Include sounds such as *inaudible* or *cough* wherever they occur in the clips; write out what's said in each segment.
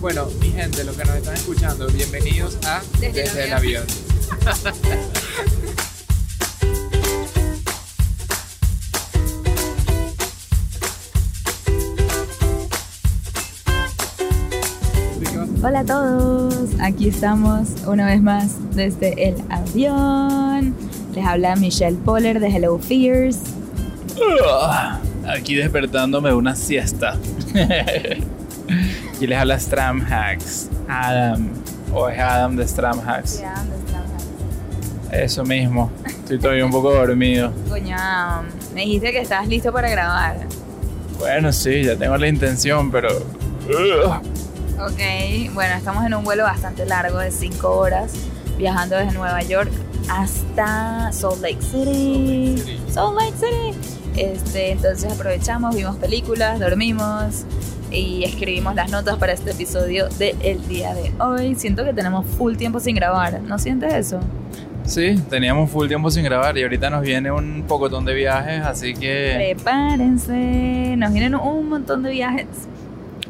Bueno, mi gente, los que nos están escuchando, bienvenidos a Desde el Desde el avión. avión. Hola a todos, aquí estamos una vez más desde el avión. Les habla Michelle Poller de Hello Fears. Aquí despertándome de una siesta. *laughs* y les habla Stram Hacks. Adam. O es Adam de Stram Hacks. Eso mismo. Estoy todavía un poco dormido. Coño, me dijiste que estabas listo para grabar. Bueno, sí, ya tengo la intención, pero. Ok, bueno, estamos en un vuelo bastante largo de 5 horas, viajando desde Nueva York hasta Salt Lake City. Salt Lake City. Este, entonces aprovechamos, vimos películas, dormimos y escribimos las notas para este episodio del día de hoy. Siento que tenemos full tiempo sin grabar, ¿no sientes eso? Sí, teníamos full tiempo sin grabar y ahorita nos viene un pocotón de viajes, así que. Prepárense, nos vienen un montón de viajes.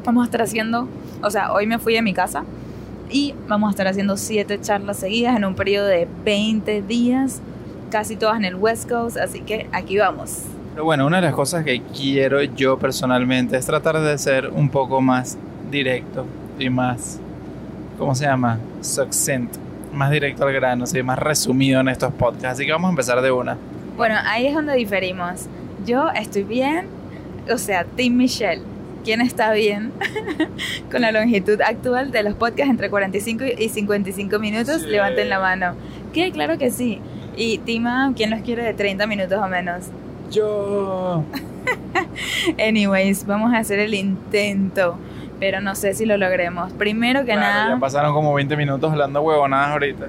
Vamos a estar haciendo, o sea, hoy me fui a mi casa y vamos a estar haciendo siete charlas seguidas en un periodo de 20 días, casi todas en el West Coast, así que aquí vamos. Pero bueno, una de las cosas que quiero yo personalmente es tratar de ser un poco más directo y más. ¿Cómo se llama? Succinct. Más directo al grano, sí, más resumido en estos podcasts. Así que vamos a empezar de una. Bueno, ahí es donde diferimos. Yo estoy bien, o sea, Team Michelle. ¿Quién está bien *laughs* con la longitud actual de los podcasts entre 45 y 55 minutos? Sí. Levanten la mano. ¿Qué? Claro que sí. Y Tima, ¿quién los quiere de 30 minutos o menos? Yo. *laughs* Anyways, vamos a hacer el intento, pero no sé si lo logremos. Primero que Claro, nada, Ya pasaron como 20 minutos hablando huevonadas ahorita.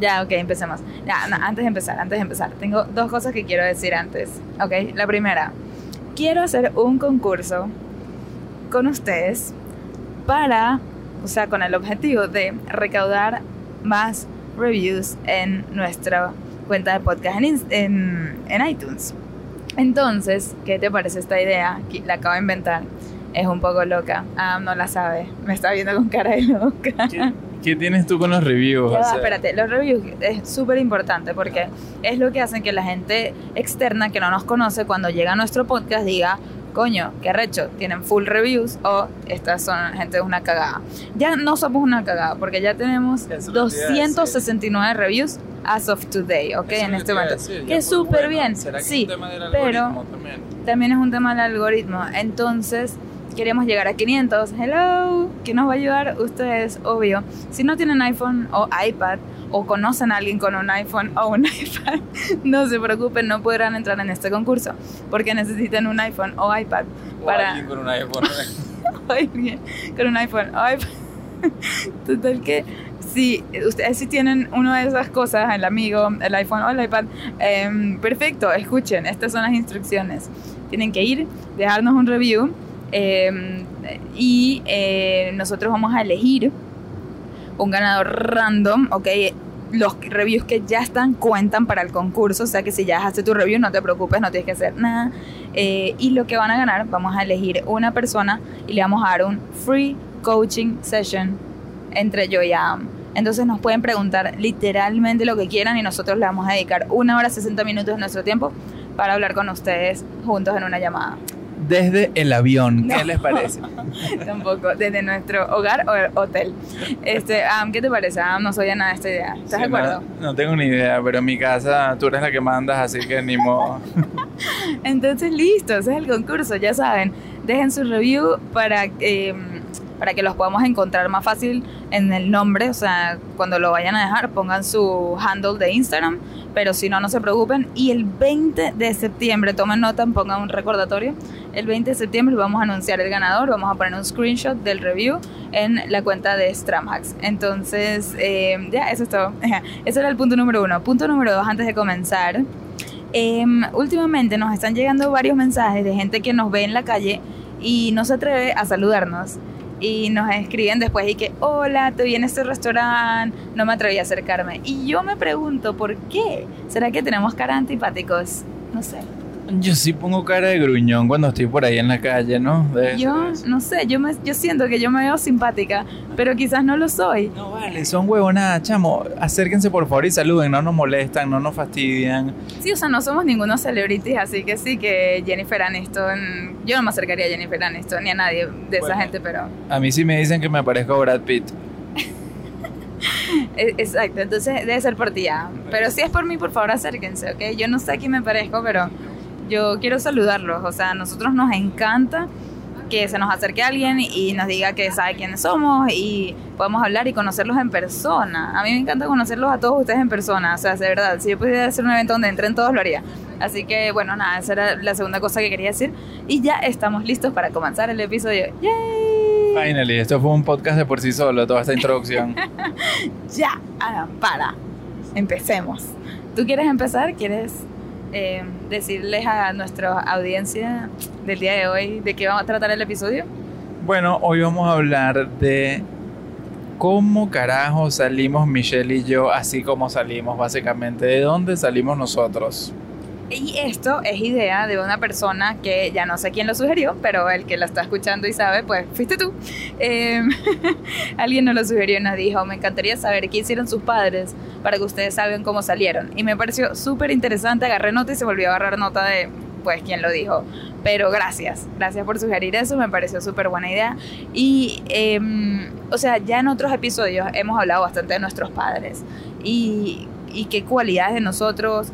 Ya, ok, empecemos. Ya, no, antes de empezar, antes de empezar, tengo dos cosas que quiero decir antes. Ok, la primera, quiero hacer un concurso con ustedes para, o sea, con el objetivo de recaudar más reviews en nuestra cuenta de podcast en, en, en iTunes. Entonces, ¿qué te parece esta idea? La acabo de inventar. Es un poco loca. Ah, no la sabe. Me está viendo con cara de loca. ¿Qué, qué tienes tú con los reviews? Ya O sea, espérate, los reviews es súper importante porque es lo que hacen que la gente externa que no nos conoce cuando llega a nuestro podcast diga, coño, qué recho, tienen full reviews o estas son gente de una cagada. Ya no somos una cagada porque ya tenemos Eso lo que te iba a 269 reviews as of today, ¿ok? eso es en este momento. decir, Que es súper bueno. bien, ¿Será que es sí, un tema del pero- también? también es un tema del algoritmo. Entonces, queremos llegar a 500. Hello, ¿quién nos va a ayudar? Ustedes, obvio. Si no tienen iPhone o iPad o conocen a alguien con un iPhone o un *laughs* iPad, no se preocupen, no podrán entrar en este concurso porque necesitan un iPhone o iPad O para alguien con un iPhone. *laughs* alguien con un iPhone o iPad. *laughs* Total que si ustedes sí tienen una de esas cosas, el amigo, el iPhone o el iPad, em, perfecto, escuchen, estas son las instrucciones. Tienen que ir, dejarnos un review em, y eh, nosotros vamos a elegir un ganador random, ¿ok? Los reviews que ya están cuentan para el concurso, o sea que si ya dejaste tu review no te preocupes, no tienes que hacer nada. Eh, y lo que van a ganar, vamos a elegir una persona y le vamos a dar un free coaching session entre yo y Adam. Entonces nos pueden preguntar literalmente lo que quieran y nosotros le vamos a dedicar una hora 60 minutos de nuestro tiempo para hablar con ustedes juntos en una llamada. Desde el avión, ¿qué les parece? *laughs* Tampoco, desde nuestro hogar o hotel. Este, Adam, ¿qué te parece? Adam, no soy nada de esta idea. ¿Estás Sí, de acuerdo? No, no tengo ni idea, pero en mi casa tú eres la que mandas, así que ni modo. *laughs* Entonces, listo, ese es el concurso, ya saben. Dejen su review para, eh, para que los podamos encontrar más fácil en el nombre. O sea, cuando lo vayan a dejar, pongan su handle de Instagram. Pero si no, no se preocupen. Y el 20 de septiembre, tomen nota, pongan un recordatorio. El 20 de septiembre vamos a anunciar el ganador. Vamos a poner un screenshot del review en la cuenta de Stramhacks. Entonces, eh, ya, eso es todo. *laughs* Ese era el punto número uno. Punto número dos, antes de comenzar. Em, últimamente nos están llegando varios mensajes de gente que nos ve en la calle y no se atreve a saludarnos. Y nos escriben después y que, hola, te vi en este restaurante, no me atreví a acercarme. Y yo me pregunto, ¿por qué? ¿Será que tenemos cara antipáticos? No sé. Yo sí pongo cara de gruñón cuando estoy por ahí en la calle, ¿no? Debe Yo eso. no sé, yo, me, yo siento que yo me veo simpática, pero quizás no lo soy. No vale, son huevonadas, chamo. Acérquense por favor y saluden, no nos molestan, no nos fastidian. Sí, o sea, no somos ningunos celebrities, así que sí que Jennifer Aniston, yo no me acercaría a Jennifer Aniston ni a nadie de esa Bueno. gente, pero A mí sí me dicen que me parezco a Brad Pitt. *laughs* e- exacto, entonces debe ser por ti ya. Pero si es por mí, por favor acérquense, ¿ok? Yo no sé a quién me parezco, pero yo quiero saludarlos, o sea, a nosotros nos encanta que se nos acerque alguien y nos diga que sabe quiénes somos y podemos hablar y conocerlos en persona. A mí me encanta conocerlos a todos ustedes en persona, o sea, de verdad, si yo pudiera hacer un evento donde entren todos, lo haría. Así que, bueno, nada, esa era la segunda cosa que quería decir. Y ya estamos listos para comenzar el episodio. ¡Yay! Finally, esto fue un podcast de por sí solo, toda esta introducción. *laughs* Ya, ah, para. Empecemos. ¿Tú quieres empezar? ¿Quieres eh, decirles a nuestra audiencia del día de hoy de qué vamos a tratar el episodio? bueno, hoy vamos a hablar de cómo carajo salimos Michelle y yo así como salimos, básicamente. ¿De dónde salimos nosotros? Y esto es idea de una persona que ya no sé quién lo sugirió, pero el que lo está escuchando y sabe, pues fuiste tú. Eh, *laughs* alguien nos lo sugirió y nos dijo, me encantaría saber qué hicieron sus padres para que ustedes saben cómo salieron. Y me pareció súper interesante, agarré nota y se volvió a agarrar nota de, pues, quién lo dijo. Pero gracias, gracias por sugerir eso, me pareció súper buena idea. Y, eh, o sea, ya en otros episodios hemos hablado bastante de nuestros padres y, y qué cualidades de nosotros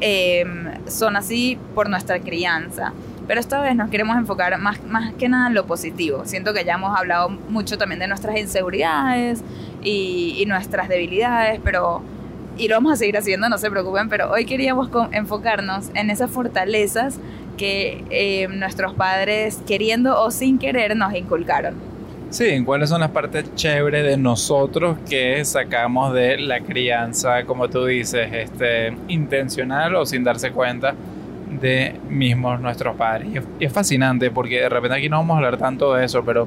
eh, son así por nuestra crianza. Pero esta vez nos queremos enfocar más, más que nada en lo positivo. Siento que ya hemos hablado mucho también de nuestras inseguridades y, nuestras debilidades, pero... Y lo vamos a seguir haciendo, no se preocupen, pero hoy queríamos enfocarnos en esas fortalezas que eh, nuestros padres, queriendo o sin querer, nos inculcaron. Sí, ¿cuáles son las partes chéveres de nosotros que sacamos de la crianza, como tú dices, este, intencional o sin darse cuenta de mismos nuestros padres? Y es, y es fascinante porque de repente aquí no vamos a hablar tanto de eso, pero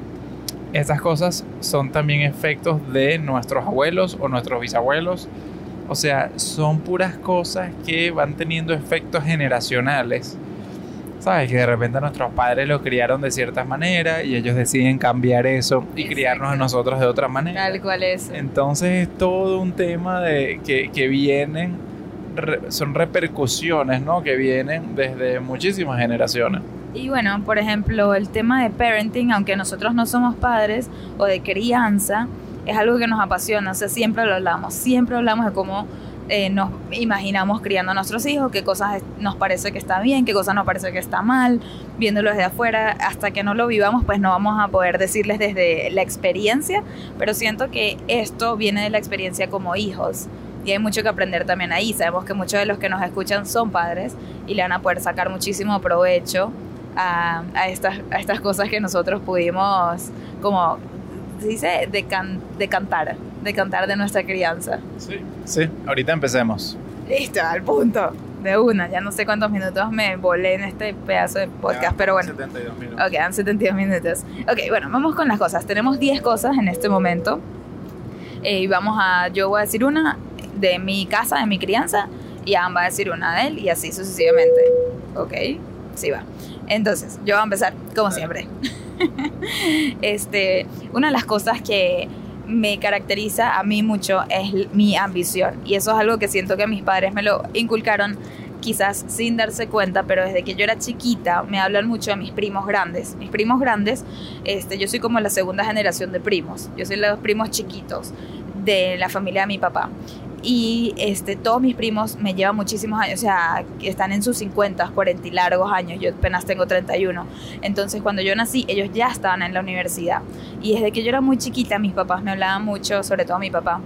estas cosas son también efectos de nuestros abuelos o nuestros bisabuelos. O sea, son puras cosas que van teniendo efectos generacionales. ¿Sabes? Que de repente nuestros padres lo criaron de cierta manera y ellos deciden cambiar eso y Exacto. criarnos a nosotros de otra manera. Tal cual es. Entonces es todo un tema de que, que vienen, re- son repercusiones, ¿no? Que vienen desde muchísimas generaciones. Y bueno, por ejemplo, el tema de parenting, aunque nosotros no somos padres o de crianza, es algo que nos apasiona. O sea, siempre lo hablamos. Siempre hablamos de cómo eh, nos imaginamos criando a nuestros hijos, qué cosas nos parece que está bien, qué cosas nos parece que está mal, viéndolo desde afuera. Hasta que no lo vivamos, pues no vamos a poder decirles desde la experiencia. Pero siento que esto viene de la experiencia como hijos. Y hay mucho que aprender también ahí. Sabemos que muchos de los que nos escuchan son padres y le van a poder sacar muchísimo provecho a, estas, cosas que nosotros pudimos, como se dice, decan, decantar, decantar de nuestra crianza. Sí. Sí, ahorita empecemos. Listo, al punto. De una, ya no sé cuántos minutos me volé en este pedazo de podcast, pero bueno. 72 minutos. Ok, quedan 72 minutos. Ok, bueno, vamos con las cosas. Tenemos 10 cosas en este momento. Eh, y vamos a, yo voy a decir una de mi casa, de mi crianza, y Ann va a decir una de él, y así sucesivamente. Ok, sí va. Entonces, yo voy a empezar, como siempre. *laughs* este, una de las cosas que me caracteriza a mí mucho es mi ambición. Y eso es algo que siento que mis padres me lo inculcaron quizás sin darse cuenta, pero desde que yo era chiquita me hablan mucho de mis primos grandes. Mis primos grandes, este, yo soy como la segunda generación de primos. Yo soy los primos chiquitos de la familia de mi papá. Y este, todos mis primos me llevan muchísimos años, o sea, están en sus 50, 40 y largos años. Yo apenas tengo 31. Entonces, cuando yo nací, ellos ya estaban en la universidad. Y desde que yo era muy chiquita, mis papás me hablaban mucho, sobre todo mi papá,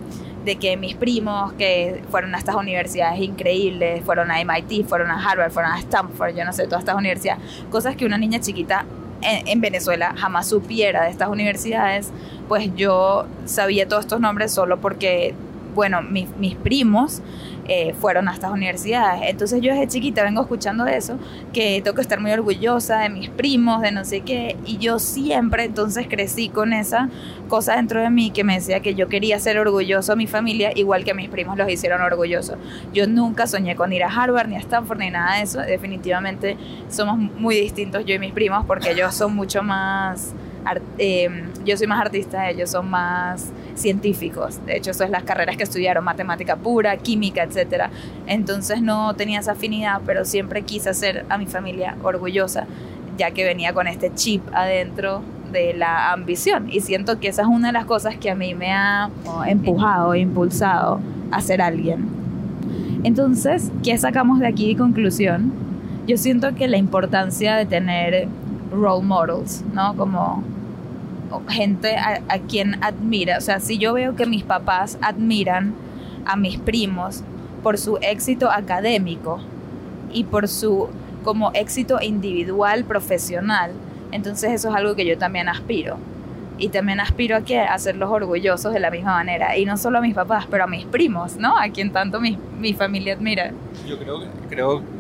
de que mis primos que fueron a estas universidades increíbles, fueron a MIT, fueron a Harvard, fueron a Stanford, yo no sé, todas estas universidades, cosas que una niña chiquita en Venezuela jamás supiera de estas universidades, pues yo sabía todos estos nombres solo porque bueno, mis primos eh, fueron a estas universidades. Entonces yo desde chiquita vengo escuchando eso, que tengo que estar muy orgullosa de mis primos, de no sé qué, y yo siempre entonces crecí con esa cosa dentro de mí que me decía que yo quería ser orgulloso a mi familia, igual que mis primos los hicieron orgullosos. Yo nunca soñé con ir a Harvard, ni a Stanford, ni nada de eso. Definitivamente somos muy distintos yo y mis primos porque ellos son mucho más... Eh, yo soy más artista, ellos son más científicos. De hecho, eso es las carreras que estudiaron, matemática pura, química, etc. Entonces no tenía esa afinidad, pero siempre quise hacer a mi familia orgullosa, ya que venía con este chip adentro de la ambición. Y siento que esa es una de las cosas que a mí me ha empujado, impulsado a ser alguien. Entonces, ¿qué sacamos de aquí de conclusión? Yo siento que la importancia de tener role models, ¿no? Como gente a, quien admira. O sea, si yo veo que mis papás admiran a mis primos por su éxito académico y por su como éxito individual, profesional, entonces eso es algo que yo también aspiro. Y también aspiro a, que, a hacerlos orgullosos de la misma manera. Y no solo a mis papás, pero a mis primos, ¿no? A quien tanto mi, mi familia admira. Yo creo, creo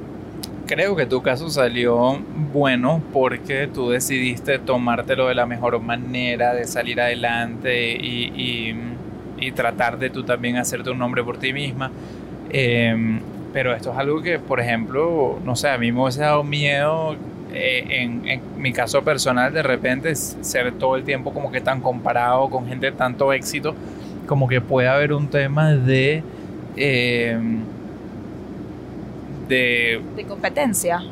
creo que tu caso salió bueno porque tú decidiste tomártelo de la mejor manera, de salir adelante y, tratar de tú también hacerte un nombre por ti misma. Em, pero esto es algo que, por ejemplo, no sé, a mí me hubiese dado miedo eh, en, en, mi caso personal de repente ser todo el tiempo como que tan comparado con gente de tanto éxito, como que puede haber un tema de... Eh, de... competencia.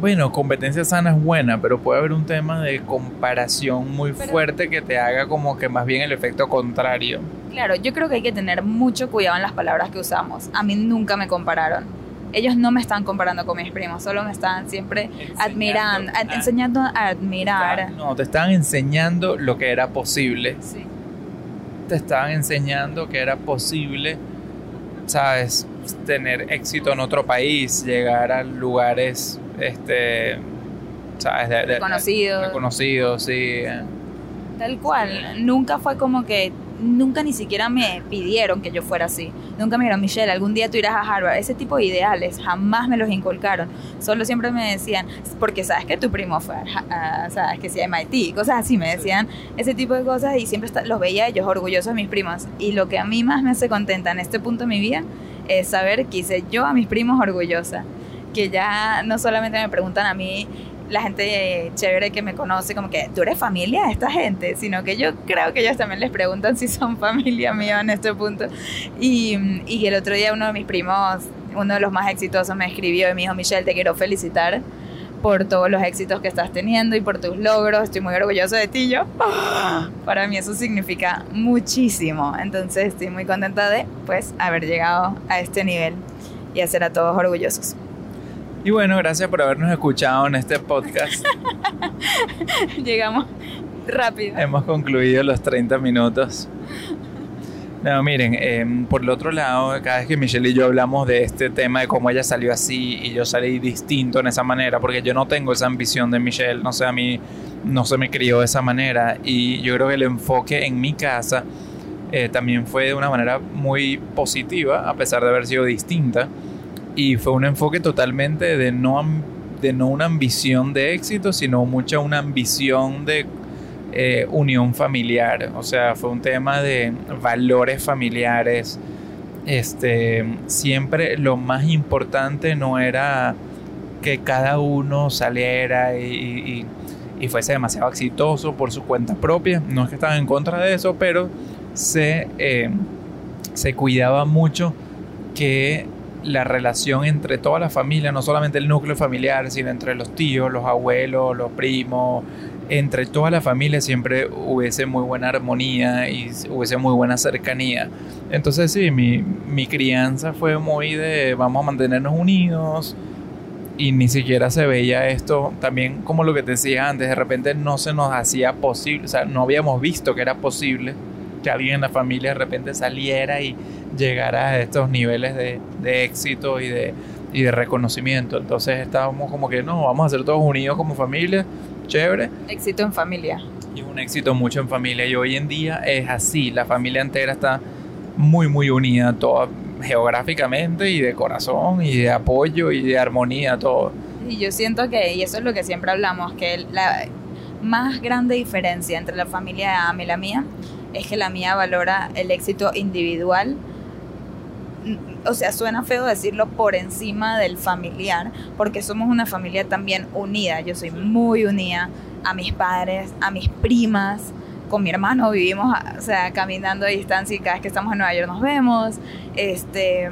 Bueno, competencia sana es buena, pero puede haber un tema de comparación muy fuerte que te haga como que más bien el efecto contrario. Claro, yo creo que hay que tener mucho cuidado en las palabras que usamos. A mí nunca me compararon. Ellos no me están comparando con mis primos, solo me están siempre admirando, enseñando a admirar. no, te estaban enseñando lo que era posible. Sí. Te estaban enseñando que era posible, ¿sabes? tener éxito en otro país, llegar a lugares, este, ¿sabes? De, reconocidos. sí. Tal cual, nunca fue como que, nunca ni siquiera me pidieron que yo fuera así. Nunca me dijeron, Michelle, algún día tú irás a Harvard. Ese tipo de ideales jamás me los inculcaron. Solo siempre me decían, porque sabes que tu primo fue a, sabes que sí, MIT, cosas así. Me decían ese tipo de cosas y siempre los veía ellos orgullosos de mis primos. Y lo que a mí más me hace contenta en este punto de mi vida es saber que hice yo a mis primos orgullosa. Que ya no solamente me preguntan a mí, la gente chévere que me conoce, como que tú eres familia de esta gente, sino que yo creo que ellos también les preguntan si son familia mía en este punto. Y, y el otro día uno de mis primos, uno de los más exitosos, me escribió y me dijo, Michelle, te quiero felicitar por todos los éxitos que estás teniendo y por tus logros. Estoy muy orgulloso de ti. Yo, para mí eso significa muchísimo. Entonces estoy muy contenta de pues haber llegado a este nivel y hacer a todos orgullosos. Y bueno, gracias por habernos escuchado en este podcast. *laughs* Llegamos rápido. Hemos concluido los 30 minutos. No, miren, em, por el otro lado, cada vez que Michelle y yo hablamos de este tema de cómo ella salió así y yo salí distinto en esa manera, porque yo no tengo esa ambición de Michelle, no sé, a mí no se me crió de esa manera y yo creo que el enfoque en mi casa eh, también fue de una manera muy positiva, a pesar de haber sido distinta, y fue un enfoque totalmente de no, de no una ambición de éxito, sino mucha una ambición de eh, unión familiar, o sea, fue un tema de valores familiares. Este, siempre lo más importante no era que cada uno saliera y, fuese demasiado exitoso por su cuenta propia, no es que estaba en contra de eso, pero se, eh, se cuidaba mucho que la relación entre toda la familia, no solamente el núcleo familiar, sino entre los tíos, los abuelos, los primos, entre toda la familia siempre hubiese muy buena armonía y hubiese muy buena cercanía. Entonces sí, mi, mi crianza fue muy de vamos a mantenernos unidos y ni siquiera se veía esto, también como lo que te decía antes, de repente no se nos hacía posible, o sea, no habíamos visto que era posible que alguien en la familia de repente saliera y llegara a estos niveles de, de éxito y de, y de reconocimiento. Entonces estábamos como que no, vamos a ser todos unidos como familia chévere. Éxito en familia. Y un éxito mucho en familia. Y hoy en día es así, la familia entera está muy, muy unida, toda geográficamente y de corazón y de apoyo y de armonía, todo. Y yo siento que, y eso es lo que siempre hablamos, que la más grande diferencia entre la familia de Am y la mía es que la mía valora el éxito individual. O sea, suena feo decirlo por encima del familiar, porque somos una familia también unida. Yo soy muy unida a mis padres, a mis primas, con mi hermano vivimos, o sea, caminando a distancia y cada vez que estamos en Nueva York nos vemos. Este,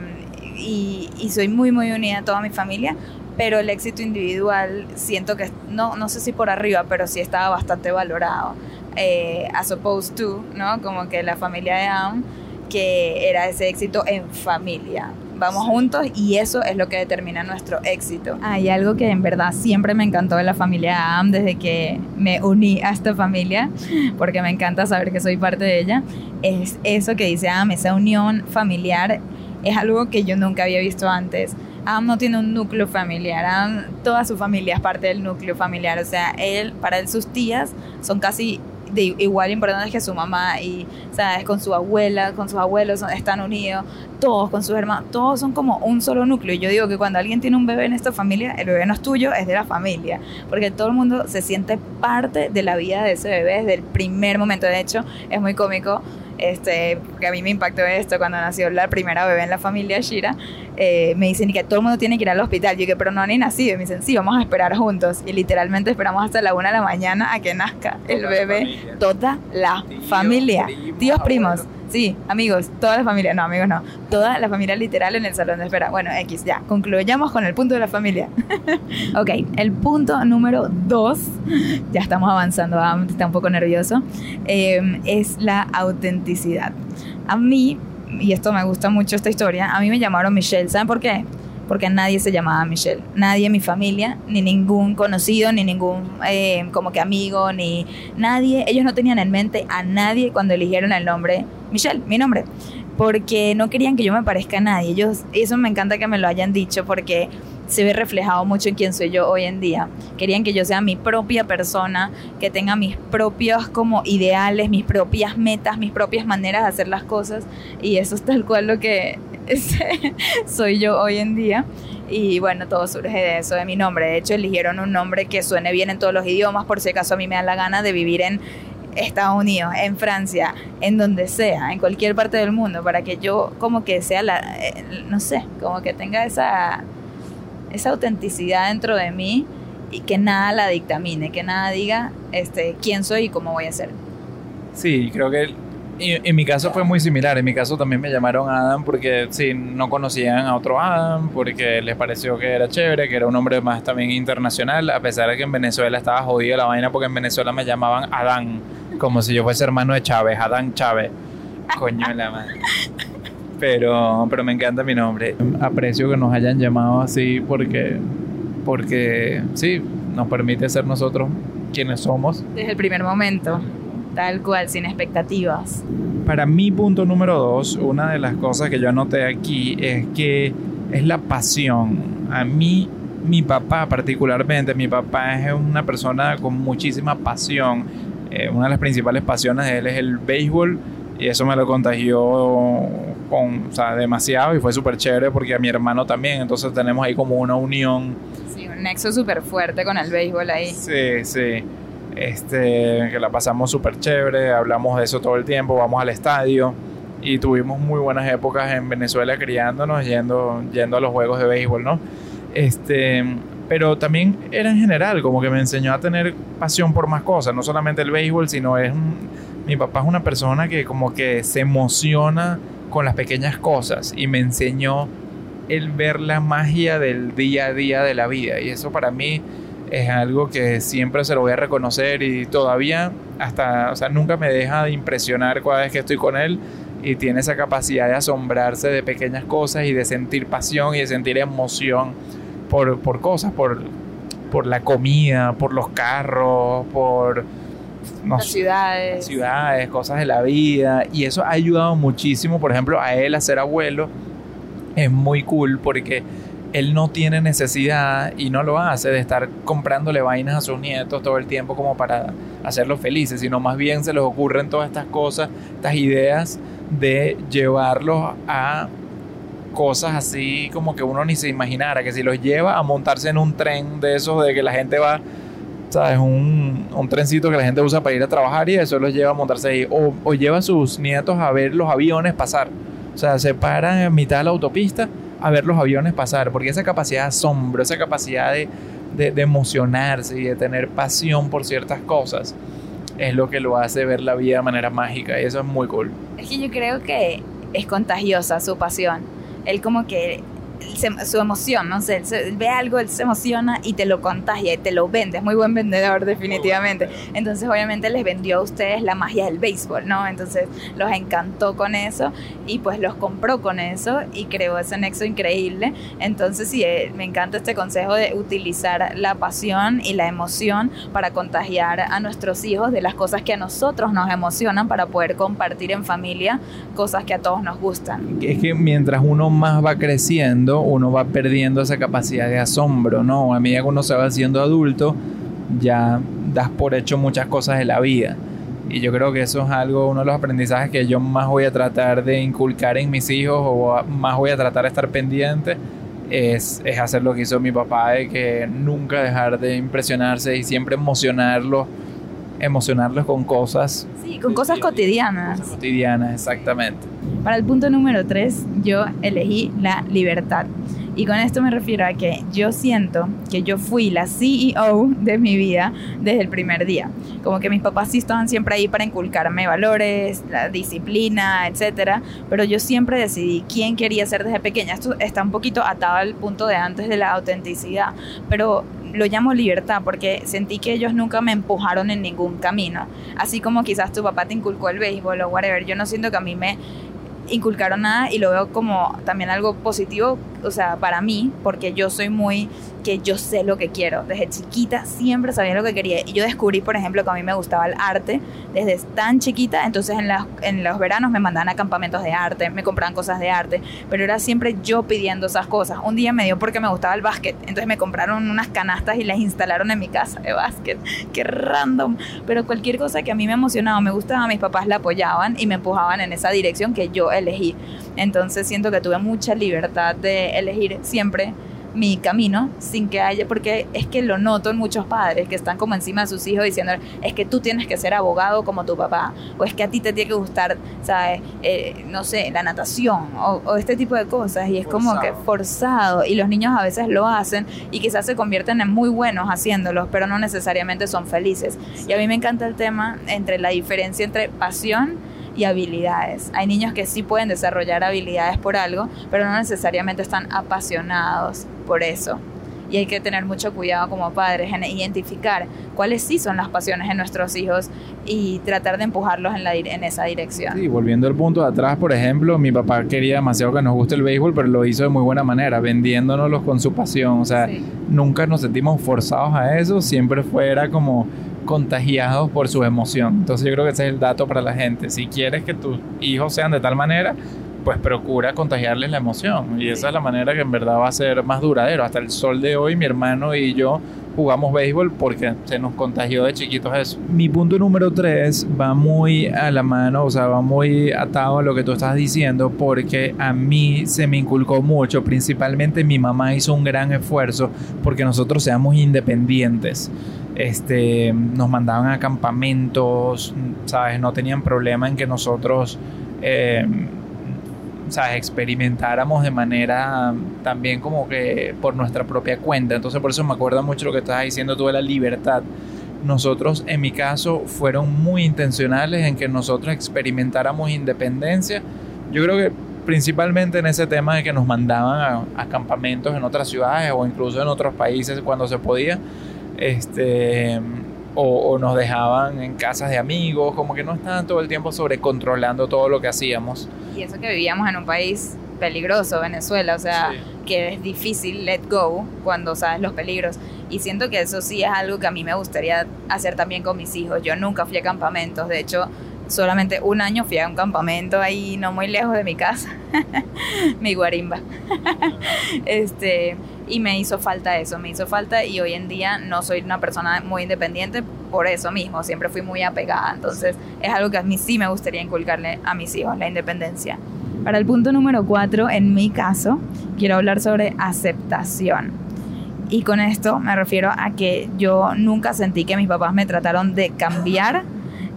y, y soy muy, muy unida a toda mi familia, pero el éxito individual siento que, no, no sé si por arriba, pero sí estaba bastante valorado. Eh, as opposed to, ¿no? Como que la familia de Am, que era ese éxito en familia. Vamos juntos y eso es lo que determina nuestro éxito. Hay algo que en verdad siempre me encantó de la familia Am desde que me uní a esta familia, porque me encanta saber que soy parte de ella, es eso que dice Am, esa unión familiar es algo que yo nunca había visto antes. Am no tiene un núcleo familiar, Am, toda su familia es parte del núcleo familiar, o sea, él, para él sus tías son casi de igual importantes que su mamá y, ¿sabes? Con su abuela, con sus abuelos están unidos, todos con sus hermanos, todos son como un solo núcleo. Yo digo que cuando alguien tiene un bebé en esta familia, el bebé no es tuyo, es de la familia, porque todo el mundo se siente parte de la vida de ese bebé desde el primer momento. De hecho, es muy cómico este, que a mí me impactó esto cuando nació la primera bebé en la familia Shira, eh, me dicen que todo el mundo tiene que ir al hospital. Yo dije, pero no han nacido. Y me dicen, sí, vamos a esperar juntos. Y literalmente esperamos hasta la una de la mañana a que nazca el bebé. toda la familia. Tíos, primos. Sí, amigos, toda la familia, no, amigos no, toda la familia literal en el salón de espera. Bueno, X, ya, concluyamos con el punto de la familia. *laughs* ok, el punto número dos, ya estamos avanzando, está un poco nervioso, eh, es la autenticidad. A mí, y esto me gusta mucho esta historia, a mí me llamaron Michelle, ¿saben por qué? Porque nadie se llamaba Michelle. Nadie en mi familia, ni ningún conocido, ni ningún eh, como que amigo, ni nadie. Ellos no tenían en mente a nadie cuando eligieron el nombre Michelle, mi nombre. Porque no querían que yo me parezca a nadie. Ellos, eso me encanta que me lo hayan dicho porque se ve reflejado mucho en quién soy yo hoy en día. Querían que yo sea mi propia persona, que tenga mis propios como ideales, mis propias metas, mis propias maneras de hacer las cosas y eso es tal cual lo que *laughs* soy yo hoy en día. Y bueno, todo surge de eso, de mi nombre. De hecho, eligieron un nombre que suene bien en todos los idiomas, por si acaso a mí me da la gana de vivir en Estados Unidos, en Francia, en donde sea, en cualquier parte del mundo, para que yo como que sea la, eh, no sé, como que tenga esa, esa autenticidad dentro de mí y que nada la dictamine, que nada diga este, quién soy y cómo voy a ser. Sí, creo que en mi caso fue muy similar. En mi caso también me llamaron Adam porque sí, no conocían a otro Adam, porque les pareció que era chévere, que era un hombre más también internacional, a pesar de que en Venezuela estaba jodida la vaina porque en Venezuela me llamaban Adán, como si yo fuese hermano de Chávez, Adán Chávez. Coño la madre. Pero, pero me encanta mi nombre. Aprecio que nos hayan llamado así porque, porque sí, nos permite ser nosotros quienes somos. Desde el primer momento tal cual, sin expectativas. Para mi punto número dos, una de las cosas que yo anoté aquí es que es la pasión. A mí, mi papá particularmente, mi papá es una persona con muchísima pasión. Eh, una de las principales pasiones de él es el béisbol y eso me lo contagió con, o sea, demasiado y fue súper chévere porque a mi hermano también, entonces tenemos ahí como una unión. Sí, un nexo súper fuerte con el béisbol ahí. Sí, sí este, que la pasamos súper chévere, hablamos de eso todo el tiempo, vamos al estadio y tuvimos muy buenas épocas en Venezuela criándonos, yendo, yendo a los juegos de béisbol, ¿no? Este, pero también era en general, como que me enseñó a tener pasión por más cosas, no solamente el béisbol, sino es mi papá es una persona que como que se emociona con las pequeñas cosas y me enseñó el ver la magia del día a día de la vida y eso para mí es algo que siempre se lo voy a reconocer y todavía hasta, o sea, nunca me deja de impresionar cada vez que estoy con él y tiene esa capacidad de asombrarse de pequeñas cosas y de sentir pasión y de sentir emoción por, por cosas, por, por la comida, por los carros, por las ciudades. ciudades, cosas de la vida y eso ha ayudado muchísimo, por ejemplo, a él a ser abuelo. Es muy cool porque él no tiene necesidad y no lo hace de estar comprándole vainas a sus nietos todo el tiempo como para hacerlos felices, sino más bien se les ocurren todas estas cosas, estas ideas de llevarlos a cosas así como que uno ni se imaginara, que si los lleva a montarse en un tren de esos de que la gente va, ¿sabes? Un, un trencito que la gente usa para ir a trabajar y eso los lleva a montarse ahí. O, o lleva a sus nietos a ver los aviones pasar. O sea, se paran en mitad de la autopista a ver los aviones pasar, porque esa capacidad de asombro, esa capacidad de, de, de emocionarse y de tener pasión por ciertas cosas, es lo que lo hace ver la vida de manera mágica y eso es muy cool. Es que yo creo que es contagiosa su pasión. Él como que se- su emoción, no sé, él, se- ve algo, él se emociona y te lo contagia y te lo vende. Es muy buen vendedor, definitivamente. Entonces, obviamente, les vendió a ustedes la magia del béisbol, ¿no? Entonces, los encantó con eso y pues los compró con eso y creó ese nexo increíble. Entonces, sí, eh, me encanta este consejo de utilizar la pasión y la emoción para contagiar a nuestros hijos de las cosas que a nosotros nos emocionan para poder compartir en familia cosas que a todos nos gustan. Es que mientras uno más va creciendo, uno va perdiendo esa capacidad de asombro, ¿no? A medida que uno se va haciendo adulto, ya das por hecho muchas cosas de la vida. Y yo creo que eso es algo, uno de los aprendizajes que yo más voy a tratar de inculcar en mis hijos o más voy a tratar de estar pendiente, es, es hacer lo que hizo mi papá, de que nunca dejar de impresionarse y siempre emocionarlos, emocionarlos con cosas Sí, con cosas cotidianas. cotidianas, exactamente. Para el punto número 3, yo elegí la libertad. Y con esto me refiero a que yo siento que yo fui la CEO de mi vida desde el primer día. Como que mis papás sí estaban siempre ahí para inculcarme valores, la disciplina, etcétera, pero yo siempre decidí quién quería ser desde pequeña. Esto está un poquito atado al punto de antes de la autenticidad, pero lo llamo libertad porque sentí que ellos nunca me empujaron en ningún camino. Así como quizás tu papá te inculcó el béisbol o whatever, yo no siento que a mí me inculcaron nada y lo veo como también algo positivo, o sea, para mí, porque yo soy muy yo sé lo que quiero. Desde chiquita siempre sabía lo que quería y yo descubrí, por ejemplo, que a mí me gustaba el arte desde tan chiquita, entonces en, las- en los veranos me mandaban a campamentos de arte, me compraban cosas de arte, pero era siempre yo pidiendo esas cosas. Un día me dio porque me gustaba el básquet, entonces me compraron unas canastas y las instalaron en mi casa de básquet. *laughs* Qué random, pero cualquier cosa que a mí me emocionaba, me gustaba, mis papás la apoyaban y me empujaban en esa dirección que yo elegí. Entonces siento que tuve mucha libertad de elegir siempre mi camino sin que haya, porque es que lo noto en muchos padres que están como encima de sus hijos diciendo, es que tú tienes que ser abogado como tu papá, o es que a ti te tiene que gustar, ¿sabes? Eh, no sé, la natación, o, o este tipo de cosas, y es como que Forzado. forzado, y los niños a veces lo hacen y quizás se convierten en muy buenos haciéndolos, pero no necesariamente son felices. Y a mí me encanta el tema entre la diferencia entre pasión y habilidades. Hay niños que sí pueden desarrollar habilidades por algo, pero no necesariamente están apasionados por eso. Y hay que tener mucho cuidado como padres en identificar cuáles sí son las pasiones en nuestros hijos y tratar de empujarlos en, la, en esa dirección. Sí, volviendo al punto de atrás, por ejemplo, mi papá quería demasiado que nos guste el béisbol, pero lo hizo de muy buena manera, vendiéndonoslos con su pasión. O sea, Sí. nunca nos sentimos forzados a eso, siempre fuera como contagiados por su emoción. Entonces yo creo que ese es el dato para la gente. Si quieres que tus hijos sean de tal manera, pues procura contagiarles la emoción. Y esa es la manera que en verdad va a ser más duradero. Hasta el sol de hoy, mi hermano y yo jugamos béisbol porque se nos contagió de chiquitos eso. Mi punto número tres va muy a la mano, o sea, va muy atado a lo que tú estás diciendo, porque a mí se me inculcó mucho, principalmente mi mamá hizo un gran esfuerzo porque nosotros seamos independientes. Este, nos mandaban a campamentos, ¿sabes? No tenían problema en que nosotros eh, ¿sabes? experimentáramos de manera también como que por nuestra propia cuenta. Entonces por eso me acuerda mucho lo que estabas diciendo tú de la libertad. Nosotros, en mi caso, fueron muy intencionales en que nosotros experimentáramos independencia. Yo creo que principalmente en ese tema de que nos mandaban a, a campamentos en otras ciudades o incluso en otros países cuando se podía. Este, o, o nos dejaban en casas de amigos, como que no estaban todo el tiempo sobrecontrolando todo lo que hacíamos. Y eso que vivíamos en un país peligroso, Venezuela, o sea, Sí. que es difícil let go cuando sabes los peligros. Y siento que eso sí es algo que a mí me gustaría hacer también con mis hijos. Yo nunca fui a campamentos, de hecho, solamente un año fui a un campamento ahí no muy lejos de mi casa, *laughs* mi guarimba. *laughs* este, y me hizo falta eso, me hizo falta y hoy en día no soy una persona muy independiente por eso mismo, siempre fui muy apegada, entonces es algo que a mí sí me gustaría inculcarle a mis hijos, la independencia. Para el punto número cuatro, en mi caso, quiero hablar sobre aceptación. Y con esto me refiero a que yo nunca sentí que mis papás me trataron de cambiar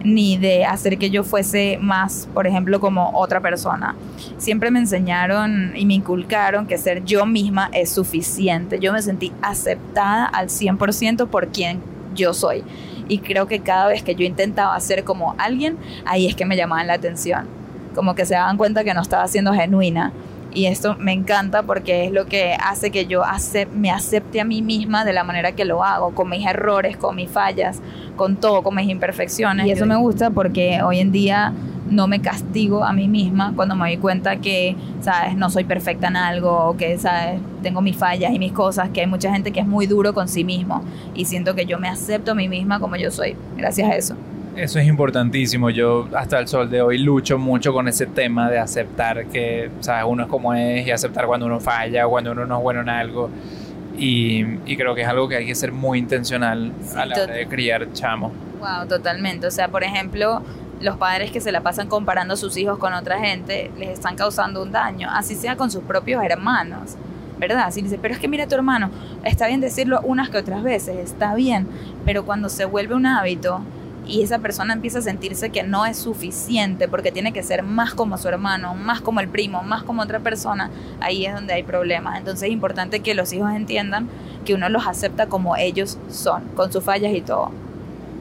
ni de hacer que yo fuese más, por ejemplo, como otra persona. Siempre me enseñaron y me inculcaron que ser yo misma es suficiente. Yo me sentí aceptada al 100% por quien yo soy. Y creo que cada vez que yo intentaba ser como alguien, ahí es que me llamaban la atención. Como que se daban cuenta que no estaba siendo genuina. Y esto me encanta porque es lo que hace que yo me acepte a mí misma de la manera que lo hago, con mis errores, con mis fallas, con todo, con mis imperfecciones. Y eso me gusta porque hoy en día no me castigo a mí misma cuando me doy cuenta que, ¿sabes? No soy perfecta en algo o que, ¿sabes? Tengo mis fallas y mis cosas, que hay mucha gente que es muy duro con sí mismo y siento que yo me acepto a mí misma como yo soy, gracias a eso. Eso es importantísimo. Yo hasta el sol de hoy lucho mucho con ese tema de aceptar que ¿sabes? uno es como es y aceptar cuando uno falla, cuando uno no es bueno en algo. Y, creo que es algo que hay que ser muy intencional a la hora de criar chamo. Wow, totalmente. O sea, por ejemplo, los padres que se la pasan comparando a sus hijos con otra gente les están causando un daño, así sea con sus propios hermanos. ¿verdad? Si dice, pero es que mira tu hermano, está bien decirlo unas que otras veces, está bien, pero cuando se vuelve un hábito, y esa persona empieza a sentirse que no es suficiente porque tiene que ser más como su hermano, más como el primo, más como otra persona, ahí es donde hay problemas. Entonces es importante que los hijos entiendan que uno los acepta como ellos son, con sus fallas y todo.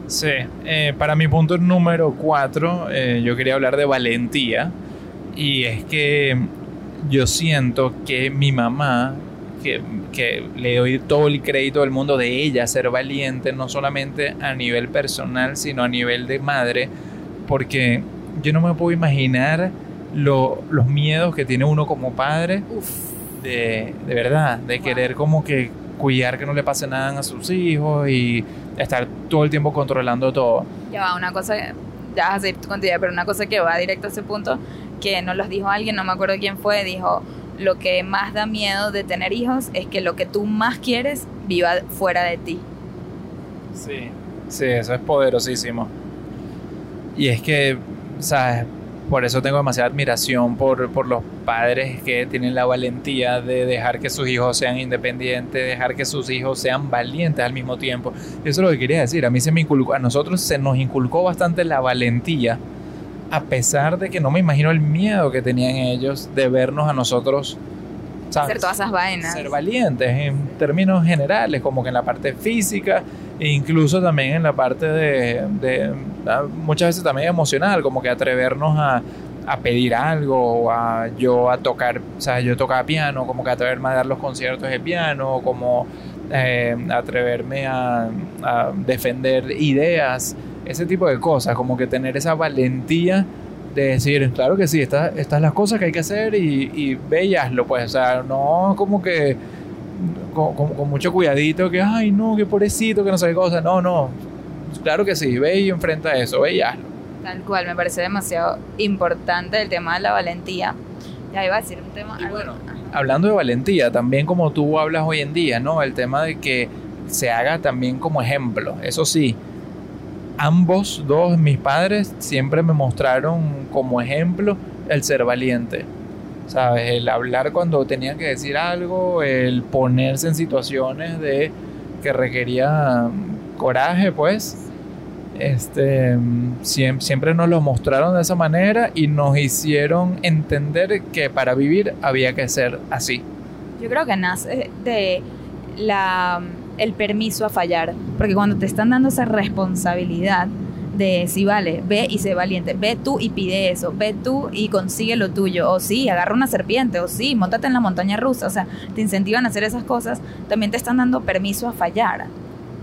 Sí, eh, para mi punto número cuatro, eh, yo quería hablar de valentía y es que yo siento que mi mamá que, le doy todo el crédito del mundo de ella ser valiente, no solamente a nivel personal, sino a nivel de madre, porque yo no me puedo imaginar los miedos que tiene uno como padre, De, de, verdad, de querer como que cuidar que no le pase nada a sus hijos y estar todo el tiempo controlando todo. Ya va, una cosa, ya vas a seguir contigo, pero una cosa que va directo a ese punto, que nos los dijo alguien, no me acuerdo quién fue, dijo, lo que más da miedo de tener hijos es que lo que tú más quieres viva fuera de ti. Sí, sí, eso es poderosísimo. Y es que, ¿sabes? Por eso tengo demasiada admiración por, por los padres que tienen la valentía de dejar que sus hijos sean independientes, dejar que sus hijos sean valientes al mismo tiempo. Eso es lo que quería decir. A mí se me inculcó, a nosotros se nos inculcó bastante la valentía a pesar de que no me imagino el miedo que tenían ellos de vernos a nosotros hacer todas esas vainas. Ser valientes en términos generales, como que en la parte física e incluso también en la parte de, ah, muchas veces también emocional, como que atrevernos a, pedir algo, o a yo a tocar, o sea, yo tocaba piano, como que atreverme a dar los conciertos de piano, como eh, atreverme a, a defender ideas ese tipo de cosas, como que tener esa valentía de decir, claro que sí, estas estas son las cosas que hay que hacer y, y ve pues, o sea, no como que con, mucho cuidadito, que, ay, no, qué pobrecito, que no sé qué cosa, no, no, claro que sí, ve y enfrenta eso, ve y hazlo. Tal cual, me parece demasiado importante el tema de la valentía. Ya iba a decir un tema... bueno, hablando de valentía, también como tú hablas hoy en día, ¿no? El tema de que se haga también como ejemplo, eso sí, ambos dos, mis padres, siempre me mostraron como ejemplo el ser valiente. ¿Sabes? El hablar cuando tenía que decir algo, el ponerse en situaciones de que requería coraje, pues. Este, siempre, nos lo mostraron de esa manera y nos hicieron entender que para vivir había que ser así. Yo creo que nace de la el permiso a fallar. Porque cuando te están dando esa responsabilidad de si vale, ve y sé valiente, ve tú y pide eso, ve tú y consigue lo tuyo, o sí, agarra una serpiente, o sí, montate en la montaña rusa, o sea, te incentivan a hacer esas cosas, también te están dando permiso a fallar,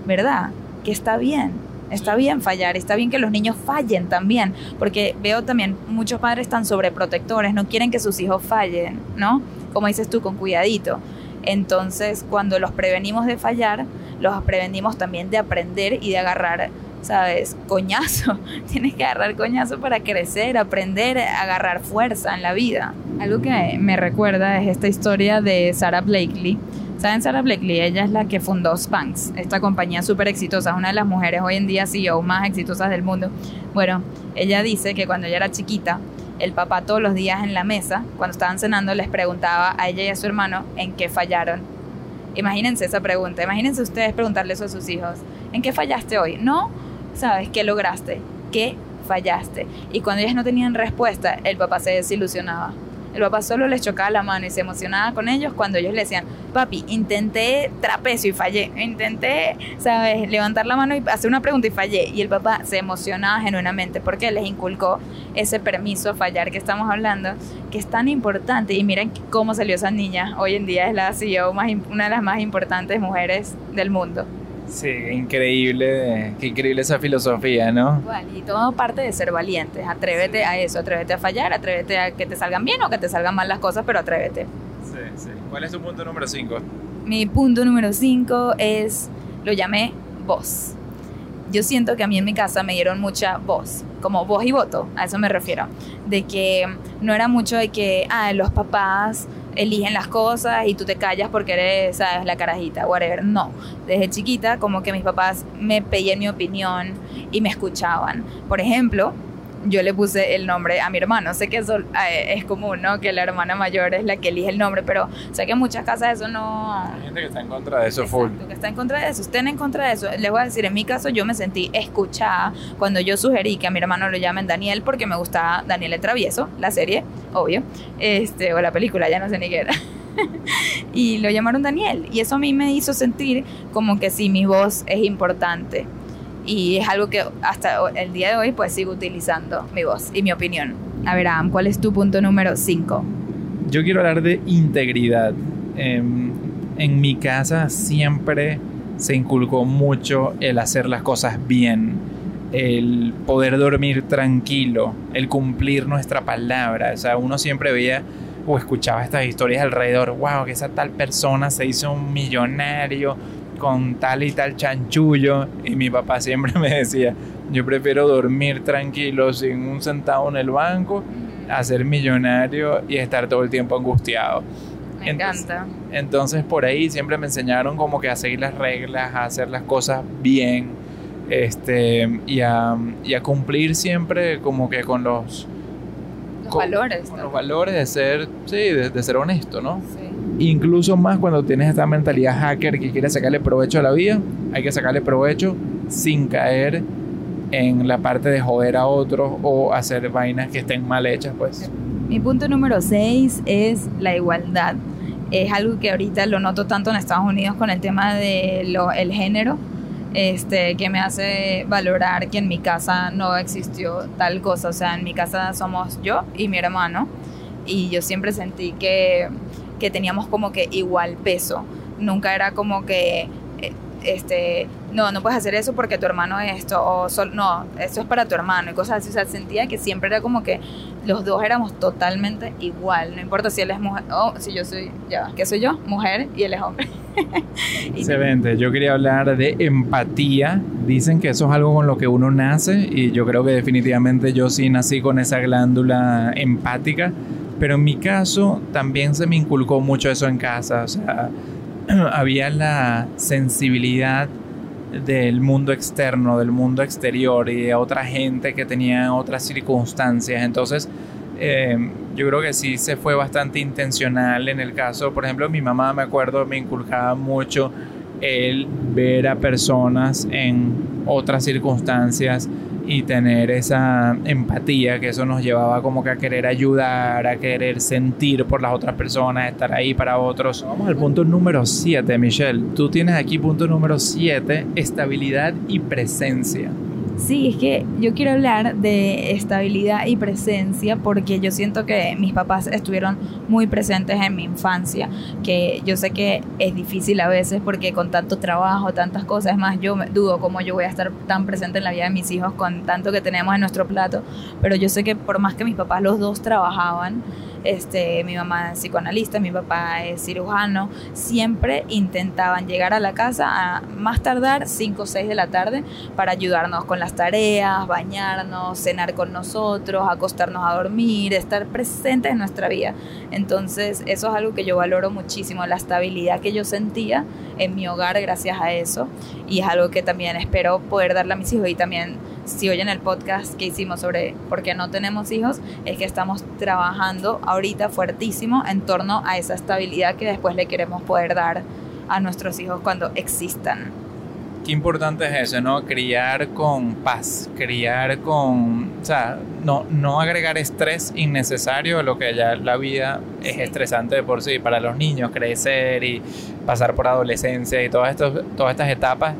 ¿verdad? Que está bien, está bien fallar, está bien que los niños fallen también, porque veo también muchos padres tan sobreprotectores, no quieren que sus hijos fallen, ¿no? Como dices tú, con cuidadito. Entonces, cuando los prevenimos de fallar, los prevenimos también de aprender y de agarrar, ¿sabes? Coñazo. *laughs* Tienes que agarrar coñazo para crecer, aprender, agarrar fuerza en la vida. Algo que me recuerda es esta historia de Sarah Blakely. ¿Saben Sarah Blakely? Ella es la que fundó Spanx, esta compañía súper exitosa, una de las mujeres hoy en día CEO más exitosas del mundo. Bueno, ella dice que cuando ella era chiquita, el papá todos los días en la mesa, cuando estaban cenando, les preguntaba a ella y a su hermano en qué fallaron. Imagínense esa pregunta, imagínense ustedes preguntarle eso a sus hijos. ¿En qué fallaste hoy? No, ¿sabes? ¿Qué lograste? ¿Qué fallaste? Y cuando ellas no tenían respuesta, el papá se desilusionaba. El papá solo les chocaba la mano y se emocionaba con ellos cuando ellos le decían, papi, intenté trapecio y fallé, intenté, ¿sabes?, levantar la mano y hacer una pregunta y fallé. Y el papá se emocionaba genuinamente porque les inculcó ese permiso a fallar que estamos hablando, que es tan importante. Y miren cómo salió esa niña. Hoy en día es la CEO, más, una de las más importantes mujeres del mundo. Sí, increíble, qué increíble esa filosofía, ¿no? Igual, y todo parte de ser valientes. Atrévete a eso, atrévete a fallar, atrévete a que te salgan bien o que te salgan mal las cosas, pero atrévete. Sí, sí. ¿Cuál es tu punto número 5? Mi punto número 5 es, lo llamé voz. Yo siento que a mí en mi casa me dieron mucha voz, como voz y voto, a eso me refiero. De que no era mucho de que, ah, los papás eligen las cosas y tú te callas porque eres, sabes, la carajita, whatever. No, desde chiquita como que mis papás me pedían mi opinión y me escuchaban. Por ejemplo, yo le puse el nombre a mi hermano. Sé que eso eh, es común, ¿no? Que la hermana mayor es la que elige el nombre, pero sé que en muchas casas eso no... Hay gente que está en contra de eso full. que está en contra de eso. Estén en contra de eso. Les voy a decir, en mi caso yo me sentí escuchada cuando yo sugerí que a mi hermano lo llamen Daniel porque me gustaba Daniel el Travieso, la serie, obvio, este, o la película, ya no sé ni qué era. *laughs* y lo llamaron Daniel. Y eso a mí me hizo sentir como que sí, mi voz es importante y es algo que hasta el día de hoy pues sigo utilizando mi voz y mi opinión. A ver, Adam, ¿cuál es tu punto número 5? Yo quiero hablar de integridad. Em, en mi casa siempre se inculcó mucho el hacer las cosas bien, el poder dormir tranquilo, el cumplir nuestra palabra. O sea, uno siempre veía o escuchaba estas historias alrededor, wow, que esa tal persona se hizo un millonario con tal y tal chanchullo y mi papá siempre me decía, yo prefiero dormir tranquilo sin un centavo en el banco a ser millonario y estar todo el tiempo angustiado. Me encanta. Entonces por ahí siempre me enseñaron como que a seguir las reglas, a hacer las cosas bien este, y, a, y a cumplir siempre como que con los... Los valores. Con los valores de ser, sí, de, de ser honesto, ¿no? Sí. Incluso más cuando tienes esta mentalidad hacker que quiere sacarle provecho a la vida, hay que sacarle provecho sin caer en la parte de joder a otros o hacer vainas que estén mal hechas, pues. Mi punto número 6 es la igualdad. Es algo que ahorita lo noto tanto en Estados Unidos con el tema del el género, este, que me hace valorar que en mi casa no existió tal cosa. O sea, en mi casa somos yo y mi hermano. Y yo siempre sentí que que teníamos como que igual peso. Nunca era como que, eh, este, no, no puedes hacer eso porque tu hermano es esto, o no, eso es para tu hermano, y cosas así. O sea, sentía que siempre era como que los dos éramos totalmente igual, no importa si él es mujer, o si yo soy, ya, ¿qué soy yo? Mujer y él es hombre. *laughs* Excelente, yo quería hablar de empatía. Dicen que eso es algo con lo que uno nace y yo creo que definitivamente yo sí nací con esa glándula empática pero en mi caso también se me inculcó mucho eso en casa, o sea, *clears throat* había la sensibilidad del mundo externo, del mundo exterior y de otra gente que tenía otras circunstancias. Entonces, em, yo creo que sí se fue bastante intencional en el caso, por ejemplo, mi mamá, me acuerdo, me inculcaba mucho el ver a personas en otras circunstancias y tener esa empatía que eso nos llevaba como que a querer ayudar, a querer sentir por las otras personas, estar ahí para otros. Vamos al punto número 7, Michelle. Tú tienes aquí punto número 7, estabilidad y presencia. Sí, es que yo quiero hablar de estabilidad y presencia porque yo siento que mis papás estuvieron muy presentes en mi infancia, que yo sé que es difícil a veces porque con tanto trabajo, tantas cosas, es más, yo dudo cómo yo voy a estar tan presente en la vida de mis hijos con tanto que tenemos en nuestro plato, pero yo sé que por más que mis papás los dos trabajaban, este, mi mamá es psicoanalista, mi papá es cirujano, siempre intentaban llegar a la casa a más tardar 5 o 6 de la tarde para ayudarnos con las tareas, bañarnos, cenar con nosotros, acostarnos a dormir, estar presentes en nuestra vida. Entonces eso es algo que yo valoro muchísimo, la estabilidad que yo sentía en mi hogar gracias a eso y es algo que también espero poder darle a mis hijos y también si oyen el podcast que hicimos sobre por qué no tenemos hijos, es que estamos trabajando ahorita fuertísimo en torno a esa estabilidad que después le queremos poder dar a nuestros hijos cuando existan. Qué importante es eso, ¿no? Criar con paz, criar con, o sea, no, no agregar estrés innecesario a lo que ya la vida es estresante de por sí para los niños, crecer y pasar por adolescencia y todas, estos, todas estas etapas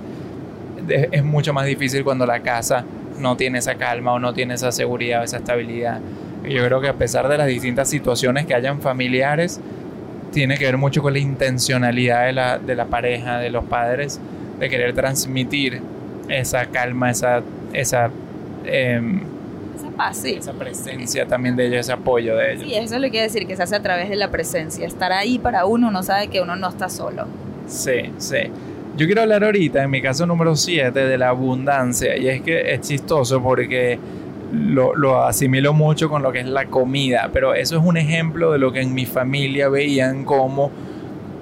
es mucho más difícil cuando la casa no tiene esa calma o no tiene esa seguridad o esa estabilidad. Yo creo que a pesar de las distintas situaciones que hayan familiares, tiene que ver mucho con la intencionalidad de la, de la pareja, de los padres, de querer transmitir esa calma, esa, esa, em, esa paz, Esa presencia también de ellos, ese apoyo de ellos. Sí, eso es lo que quiere decir, que se hace a través de la presencia. Estar ahí para uno, uno sabe que uno no está solo. Sí, sí. Yo quiero hablar ahorita, en mi caso número 7, de la abundancia. Y es que es chistoso porque lo, lo, asimilo mucho con lo que es la comida. Pero eso es un ejemplo de lo que en mi familia veían como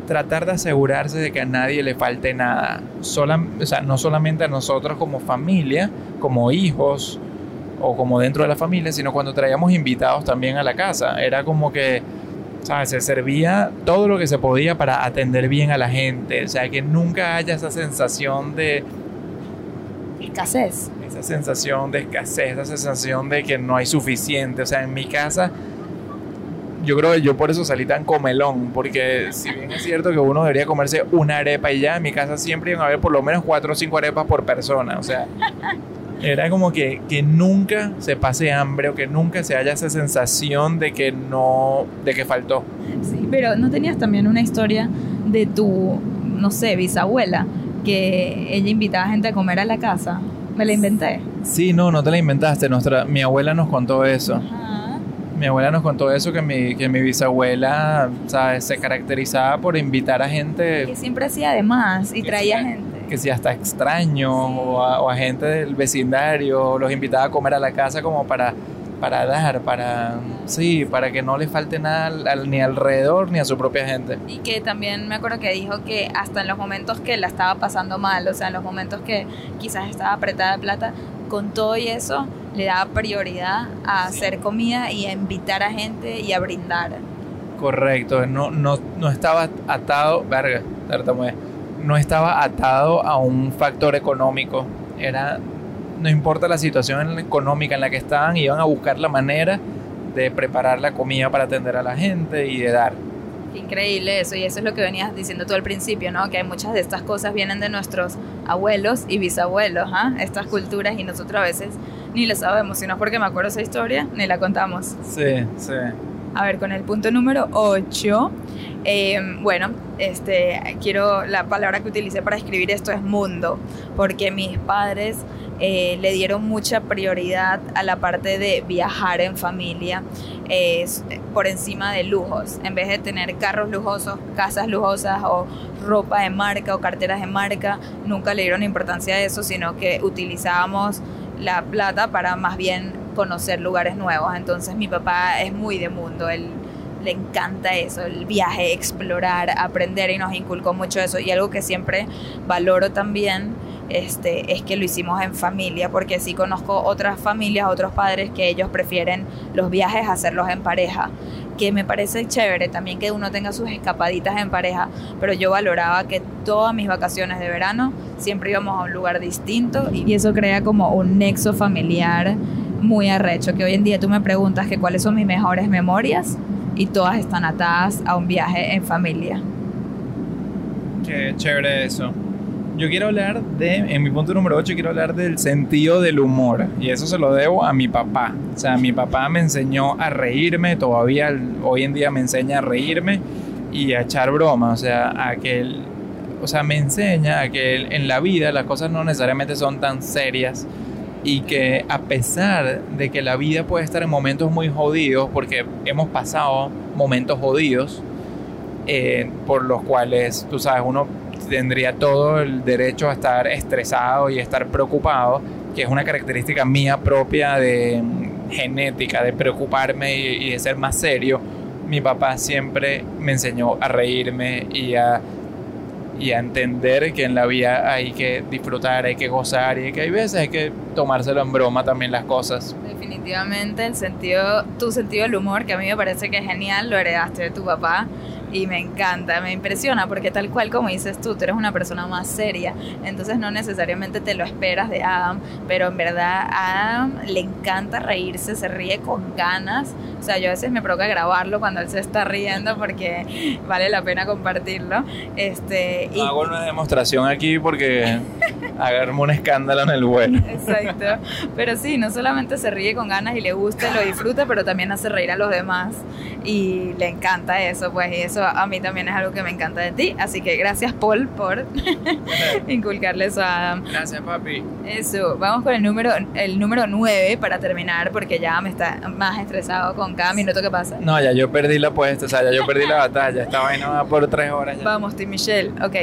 tratar de asegurarse de que a nadie le falte nada. O sea, no solamente a nosotros como familia, como hijos o como dentro de la familia, sino cuando traíamos invitados también a la casa. Era como que se servía todo lo que se podía para atender bien a la gente, o sea, que nunca haya esa sensación de escasez. Esa sensación de escasez, esa sensación de que no hay suficiente, o sea, en mi casa yo creo que yo por eso salí tan comelón, porque si bien es cierto que uno debería comerse una arepa y ya, en mi casa siempre iban a haber por lo menos cuatro o cinco arepas por persona, o sea, era como que, que nunca se pase hambre o que nunca se haya esa sensación de que no, de que faltó. Sí, pero ¿no tenías también una historia de tu, no sé, bisabuela, que ella invitaba a gente a comer a la casa? ¿Me la inventé? Sí, no, no te la inventaste. Nuestra, mi abuela nos contó eso. Mi abuela nos contó eso, que mi, que mi bisabuela ¿sabes? se caracterizaba por invitar a gente... Que siempre hacía de más y traía gente que si hasta extraños o, a, gente del vecindario, los invitaba a comer a la casa como para, para dar, para, sí, para que no le falte nada ni alrededor ni a su propia gente. Y que también me acuerdo que dijo que hasta en los momentos que la estaba pasando mal, o sea, en los momentos que quizás estaba apretada de plata, con todo y eso le daba prioridad a hacer comida y a invitar a gente y a brindar. Correcto, no, no, no estaba atado, verga, no estaba atado a un factor económico. Era, no importa la situación económica en la que estaban, iban a buscar la manera de preparar la comida para atender a la gente y de dar. Increíble eso, y eso es lo que venías diciendo tú al principio, ¿no? Que muchas de estas cosas vienen de nuestros abuelos y bisabuelos, ¿ah? Estas culturas, y nosotros a veces ni lo sabemos, sino porque me acuerdo esa historia, ni la contamos. Sí, sí. A ver, con el punto número 8, eh, bueno, este, quiero, la palabra que utilicé para escribir esto es mundo, porque mis padres eh, le dieron mucha prioridad a la parte de viajar en familia por encima de lujos. En vez de tener carros lujosos, casas lujosas o ropa de marca o carteras de marca, nunca le dieron importancia a eso, sino que utilizábamos la plata para más bien conocer lugares nuevos. Entonces mi papá es muy de mundo, le encanta eso, el viaje, explorar, aprender y nos inculcó mucho eso. Y algo que siempre valoro también este, es que lo hicimos en familia, porque sí conozco otras familias, otros padres que ellos prefieren los viajes hacerlos en pareja que me parece chévere también que uno tenga sus escapaditas en pareja, pero yo valoraba que todas mis vacaciones de verano siempre íbamos a un lugar distinto y eso crea como un nexo familiar muy arrecho, que hoy en día tú me preguntas que cuáles son mis mejores memorias y todas están atadas a un viaje en familia. Qué chévere eso. Yo quiero hablar de, en mi punto número 8, quiero hablar del sentido del humor. Y eso se lo debo a mi papá. O sea, mi papá me enseñó a reírme, todavía hoy en día me enseña a reírme y a echar broma. O sea, a que él, o sea, me enseña a que en la vida las cosas no necesariamente son tan serias y que a pesar de que la vida puede estar en momentos muy jodidos, porque hemos pasado momentos jodidos, eh, por los cuales, tú sabes, uno tendría todo el derecho a estar estresado y estar preocupado, que es una característica mía propia de mm, genética, de preocuparme y, y de ser más serio. Mi papá siempre me enseñó a reírme y a y a entender que en la vida hay que disfrutar, hay que gozar y que hay veces hay que tomárselo en broma también las cosas. Definitivamente el sentido, tu sentido del humor, que a mí me parece que es genial, lo heredaste de tu papá y me encanta, me impresiona porque tal cual como dices tú, tú eres una persona más seria, entonces no necesariamente te lo esperas de Adam, pero en verdad a Adam le encanta reírse, se ríe con ganas, o sea, yo a veces me provoca grabarlo cuando él se está riendo porque vale la pena compartirlo. Este, y... Hago una demostración aquí porque agarmo un escándalo en el vuelo. Exacto, pero sí, no solamente se ríe con ganas y le gusta, lo disfruta, pero también hace reír a los demás y le encanta eso, pues, y eso a mí también es algo que me encanta de ti. Así que gracias, Paul, por *laughs* inculcarle eso a Adam. Gracias, papi. Eso, vamos con el número, el número 9 para terminar, porque ya me está más estresado con cada minuto que pasa. No, ya yo perdí la puesta, o sea, ya yo perdí la batalla. Esta vaina va por tres horas ya. Vamos, Tim Michelle. Ok,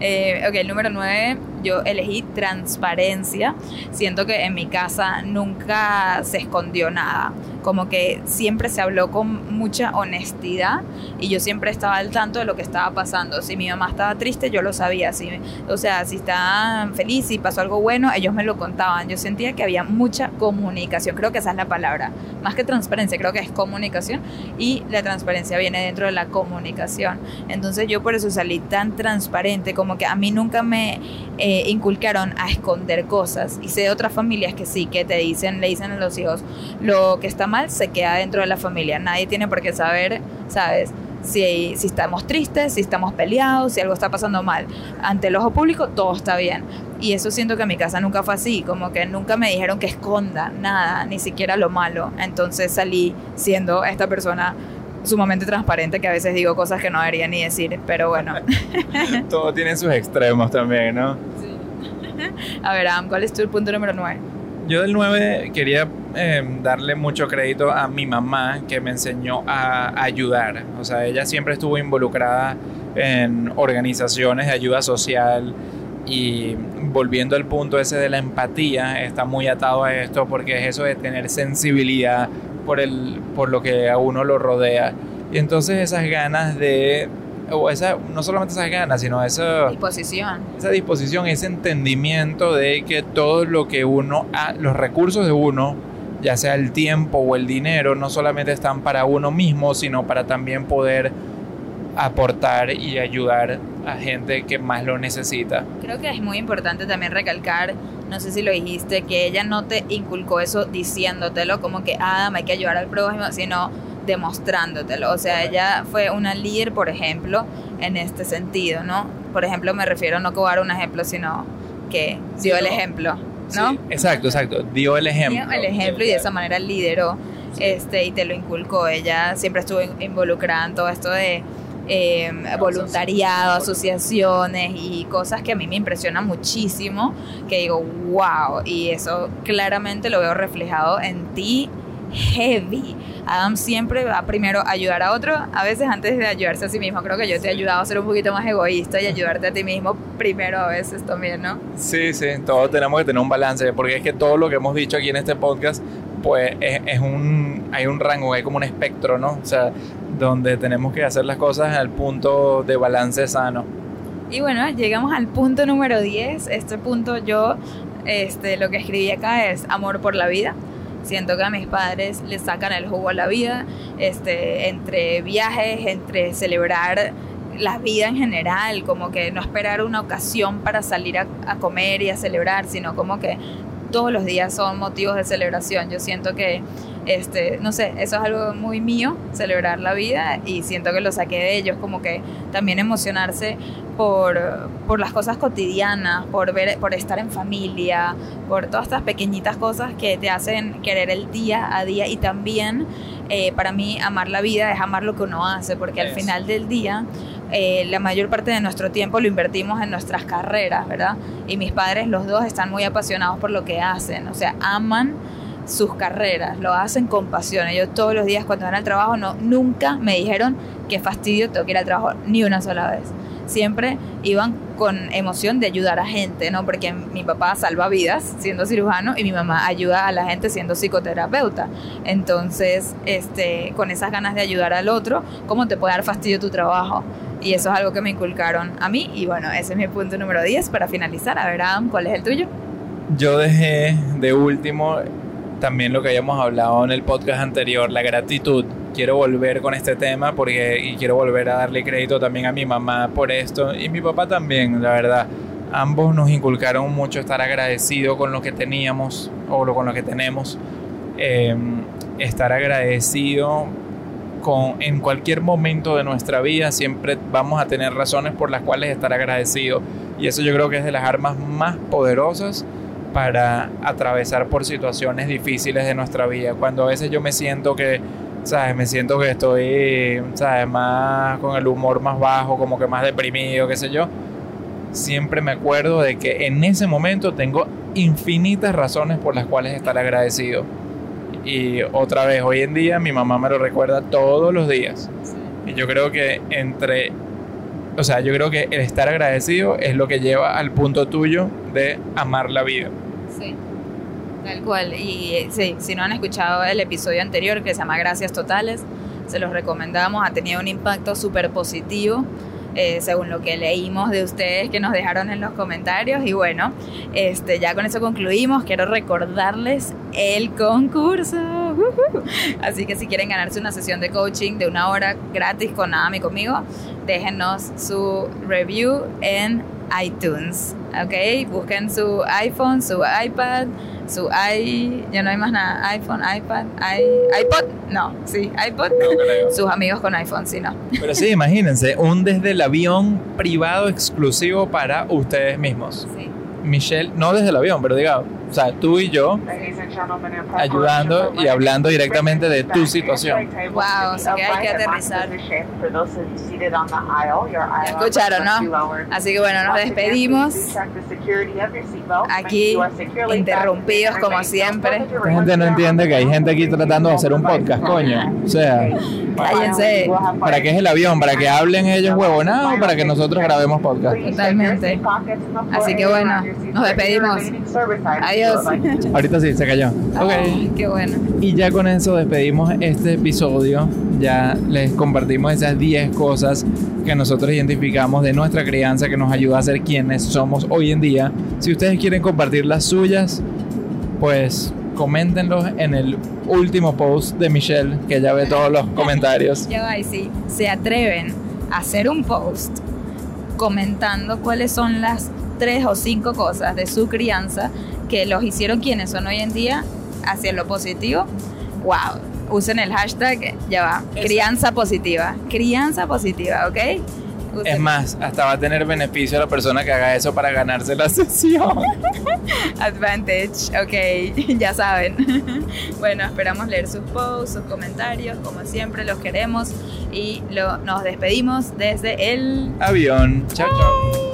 eh, ok, el número 9 yo elegí transparencia. Siento que en mi casa nunca se escondió nada como que siempre se habló con mucha honestidad y yo siempre estaba al tanto de lo que estaba pasando. Si mi mamá estaba triste, yo lo sabía. Si, o sea, si estaban feliz, y pasó algo bueno, ellos me lo contaban. Yo sentía que había mucha comunicación. Creo que esa es la palabra. Más que transparencia, creo que es comunicación y la transparencia viene dentro de la comunicación. Entonces yo por eso salí tan transparente, como que a mí nunca me eh, inculcaron a esconder cosas. Y sé de otras familias que sí, que te dicen, le dicen a los hijos, lo que está mal se queda dentro de la familia. Nadie tiene por qué saber, ¿sabes? Si, si estamos tristes, si estamos peleados, si algo está pasando mal. Ante el ojo público todo está bien. Y eso siento que en mi casa nunca fue así, como que nunca me dijeron que esconda nada, ni siquiera lo malo. Entonces salí siendo esta persona sumamente transparente que a veces digo cosas que no debería ni decir, pero bueno. *laughs* Todo tiene sus extremos también, ¿no? Sí. *laughs* A ver, Adam, ¿cuál es tu punto número 9? Yo del 9 quería eh, darle mucho crédito a mi mamá que me enseñó a ayudar. O sea, ella siempre estuvo involucrada en organizaciones de ayuda social y volviendo al punto ese de la empatía, está muy atado a esto porque es eso de tener sensibilidad por, el, por lo que a uno lo rodea. Y entonces esas ganas de o esa, no solamente esas ganas, sino esa disposición. Esa disposición, ese entendimiento de que todo lo que uno, los recursos de uno, ya sea el tiempo o el dinero, no solamente están para uno mismo, sino para también poder aportar y ayudar a gente que más lo necesita. Creo que es muy importante también recalcar, no sé si lo dijiste, que ella no te inculcó eso diciéndotelo como que, ah, hay que ayudar al prójimo, sino demostrándotelo. O sea, ella fue una líder, por ejemplo, en este sentido, ¿no? Por ejemplo, me refiero no a dar un ejemplo, sino que dio el ejemplo, ¿no? exacto, exacto, dio el ejemplo. Dio el ejemplo y de esa manera lideró este, y te lo inculcó. Ella siempre estuvo involucrada en todo esto de eh, voluntariado, asociaciones y cosas que a mí me impresionan muchísimo, que digo, wow, y eso claramente lo veo reflejado en ti heavy. Adam siempre va primero a ayudar a otro, a veces antes de ayudarse a sí mismo. Creo que yo te he ayudado a ser un poquito más egoísta y ayudarte a ti mismo primero a veces también, ¿no? Sí, sí, todos tenemos que tener un balance, porque es que todo lo que hemos dicho aquí en este podcast, pues es, un, hay un rango, hay como un espectro, ¿no? O sea, donde tenemos que hacer las cosas al punto de balance sano. Y bueno, llegamos al punto número 10. Este punto yo, este, lo que escribí acá es amor por la vida. Siento que a mis padres les sacan el jugo a la vida, este, entre viajes, entre celebrar la vida en general, como que no esperar una ocasión para salir a, a, comer y a celebrar, sino como que todos los días son motivos de celebración. Yo siento que, este, no sé, eso es algo muy mío, celebrar la vida, y siento que lo saqué de ellos, como que también emocionarse por, por las cosas cotidianas, por, ver, por estar en familia, por todas estas pequeñitas cosas que te hacen querer el día a día y también eh, para mí amar la vida es amar lo que uno hace, porque al final del día eh, la mayor parte de nuestro tiempo lo invertimos en nuestras carreras, ¿verdad? Y mis padres, los dos, están muy apasionados por lo que hacen, o sea, aman sus carreras, lo hacen con pasión. Ellos todos los días cuando van al trabajo no, nunca me dijeron que fastidio tengo que ir al trabajo, ni una sola vez. Siempre iban con emoción de ayudar a gente, ¿no? Porque mi papá salva vidas siendo cirujano y mi mamá ayuda a la gente siendo psicoterapeuta. Entonces, este, con esas ganas de ayudar al otro, ¿cómo te puede dar fastidio tu trabajo? Y eso es algo que me inculcaron a mí. Y bueno, ese es mi punto número 10 para finalizar. A ver, Adam, ¿cuál es el tuyo? Yo dejé de último también lo que habíamos hablado en el podcast anterior, la gratitud. Quiero volver con este tema porque y quiero volver a darle crédito también a mi mamá por esto y mi papá también, la verdad. Ambos nos inculcaron mucho estar agradecido con lo que teníamos o con lo que tenemos. Em, estar agradecido con, en cualquier momento de nuestra vida siempre vamos a tener razones por las cuales estar agradecido. Y eso yo creo que es de las armas más poderosas para atravesar por situaciones difíciles de nuestra vida. Cuando a veces yo me siento que, ¿sabes? Me siento que estoy, ¿sabes? Más con el humor más bajo, como que más deprimido, qué sé yo. Siempre me acuerdo de que en ese momento tengo infinitas razones por las cuales estar agradecido. Y otra vez, hoy en día mi mamá me lo recuerda todos los días. Y yo creo que entre o sea, yo creo que el estar agradecido es lo que lleva al punto tuyo de amar la vida. Tal cual. Y eh, sí, si no han escuchado el episodio anterior que se llama Gracias Totales, se los recomendamos, ha tenido un impacto súper positivo. Eh, según lo que leímos de ustedes que nos dejaron en los comentarios. Y bueno, este, ya con eso concluimos. Quiero recordarles el concurso. *laughs* Así que si quieren ganarse una sesión de coaching de una hora gratis con Adam y conmigo, déjenos su review en iTunes. ¿Ok? Busquen su iPhone, su iPad, su i. Ya no hay más nada. iPhone, iPad, iPod. No, sí, iPod. Sus amigos con iPhone, sí, no. Pero sí, imagínense, un desde el avión privado exclusivo para ustedes mismos. Sí. Michelle, no desde el avión, pero diga, o sea, tú y yo ayudando y hablando directamente de tu situación. Wow, o sea que hay que aterrizar. Escucharon, ¿no? Así que bueno, nos despedimos. Aquí interrumpidos como siempre. La gente no entiende que hay gente aquí tratando de hacer un podcast, coño. O sea, cállense. ¿Para qué es el avión? ¿Para que hablen ellos huevonados o para que nosotros grabemos podcast? Totalmente. Así que bueno, nos despedimos. Adiós. Ahorita sí, se cayó. Ok. Qué bueno. Y ya con eso despedimos este episodio. Ya les compartimos esas 10 cosas que nosotros identificamos de nuestra crianza que nos ayuda a ser quienes somos hoy en día. Si ustedes quieren compartir las suyas, pues coméntenlos en el último post de Michelle, que ya ve todos los *laughs* comentarios. Ya va, y si se atreven a hacer un post comentando cuáles son las tres o cinco cosas de su crianza que los hicieron quienes son hoy en día hacia lo positivo, wow, usen el hashtag, ya va, crianza positiva, crianza positiva, ¿ok? Usen. Es más, hasta va a tener beneficio a la persona que haga eso para ganarse la *laughs* sesión. Advantage, ok, *laughs* ya saben. *laughs* bueno, esperamos leer sus posts, sus comentarios, como siempre, los queremos y lo, nos despedimos desde el Avión. Chao, chao.